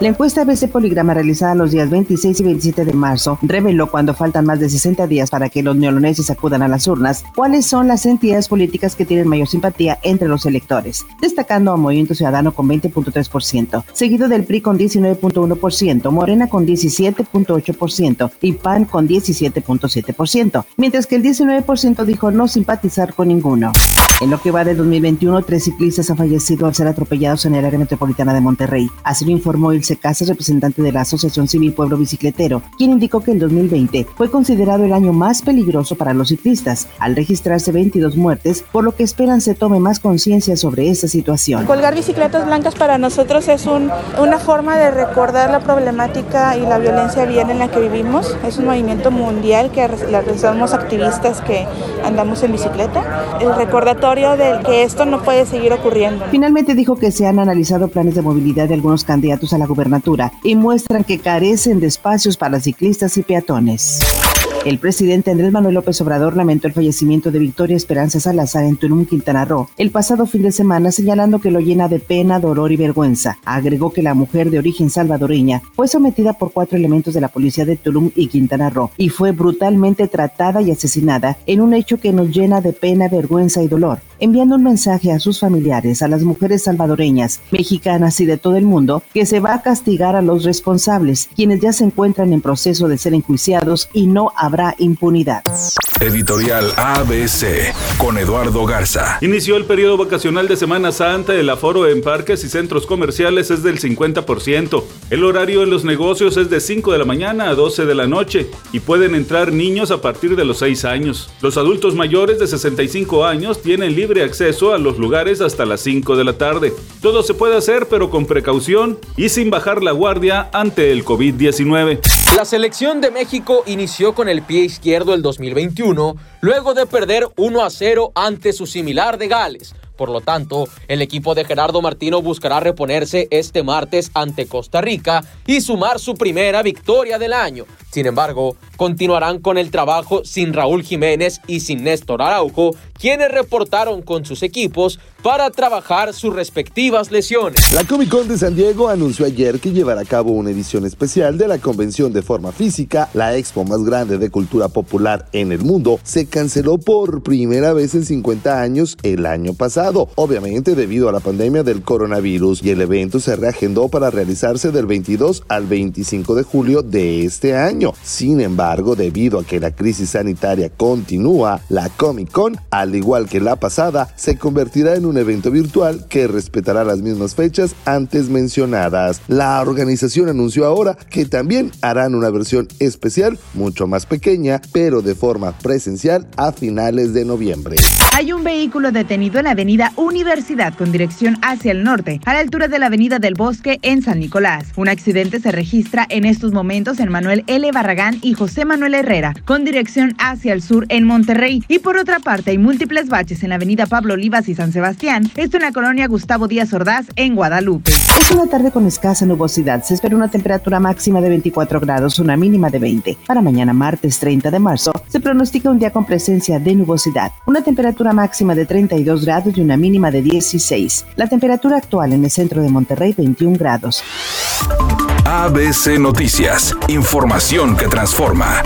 La encuesta ABC Poligrama realizada los días 26 y 27 de marzo reveló cuando faltan más de 60 días para que los neoloneses acudan a las urnas cuáles son las entidades políticas que tienen mayor simpatía entre los electores, destacando a Movimiento Ciudadano con 20.3%, seguido del PRI con 19.1%, Morena con 17.8% y PAN con 17.7%, mientras que el 19% dijo no simpatizar con ninguno. En lo que va de 2021, tres ciclistas han fallecido al ser atropellados en el área metropolitana de Monterrey. Así lo informó Ilse Casas, representante de la Asociación Civil Pueblo Bicicletero, quien indicó que el 2020 fue considerado el año más peligroso para los ciclistas, al registrarse 22 muertes, por lo que esperan se tome más conciencia sobre esta situación. Colgar bicicletas blancas para nosotros es un, una forma de recordar la problemática y la violencia vial en la que vivimos. Es un movimiento mundial que realizamos activistas que andamos en bicicleta. El recordatorio de que esto no puede seguir ocurriendo. Finalmente dijo que se han analizado planes de movilidad de algunos candidatos a la y muestran que carecen de espacios para ciclistas y peatones. El presidente Andrés Manuel López Obrador lamentó el fallecimiento de Victoria Esperanza Salazar en Tulum, Quintana Roo, el pasado fin de semana, señalando que lo llena de pena, dolor y vergüenza. Agregó que la mujer de origen salvadoreña fue sometida por cuatro elementos de la policía de Tulum y Quintana Roo y fue brutalmente tratada y asesinada en un hecho que nos llena de pena, vergüenza y dolor enviando un mensaje a sus familiares, a las mujeres salvadoreñas, mexicanas y de todo el mundo, que se va a castigar a los responsables, quienes ya se encuentran en proceso de ser enjuiciados y no habrá impunidad. Editorial ABC con Eduardo Garza. Inició el periodo vacacional de Semana Santa. El aforo en parques y centros comerciales es del 50%. El horario en los negocios es de 5 de la mañana a 12 de la noche y pueden entrar niños a partir de los 6 años. Los adultos mayores de 65 años tienen libre acceso a los lugares hasta las 5 de la tarde. Todo se puede hacer pero con precaución y sin bajar la guardia ante el COVID-19. La selección de México inició con el pie izquierdo el 2021 luego de perder 1 a 0 ante su similar de Gales. Por lo tanto, el equipo de Gerardo Martino buscará reponerse este martes ante Costa Rica y sumar su primera victoria del año. Sin embargo, continuarán con el trabajo sin Raúl Jiménez y sin Néstor Araujo, quienes reportaron con sus equipos para trabajar sus respectivas lesiones. La Comic Con de San Diego anunció ayer que llevará a cabo una edición especial de la convención de forma física, la expo más grande de cultura popular en el mundo. Se canceló por primera vez en 50 años el año pasado, obviamente debido a la pandemia del coronavirus, y el evento se reagendó para realizarse del 22 al 25 de julio de este año. Sin embargo, debido a que la crisis sanitaria continúa, la Comic Con, al igual que la pasada, se convertirá en un evento virtual que respetará las mismas fechas antes mencionadas. La organización anunció ahora que también harán una versión especial, mucho más pequeña, pero de forma presencial a finales de noviembre. Hay un vehículo detenido en la Universidad con dirección hacia el norte, a la altura de la avenida del Bosque en San Nicolás. Un accidente se registra en estos momentos en Manuel L. Barragán y José Manuel Herrera, con dirección hacia el sur en Monterrey. Y por otra parte, hay múltiples baches en la avenida Pablo Olivas y San Sebastián, esto en la colonia Gustavo Díaz Ordaz en Guadalupe. Es una tarde con escasa nubosidad. Se espera una temperatura máxima de 24 grados, una mínima de 20. Para mañana martes 30 de marzo se pronostica un día con presencia de nubosidad. Una temperatura máxima de 32 grados y una mínima de 16. La temperatura actual en el centro de Monterrey 21 grados. ABC Noticias. Información que transforma.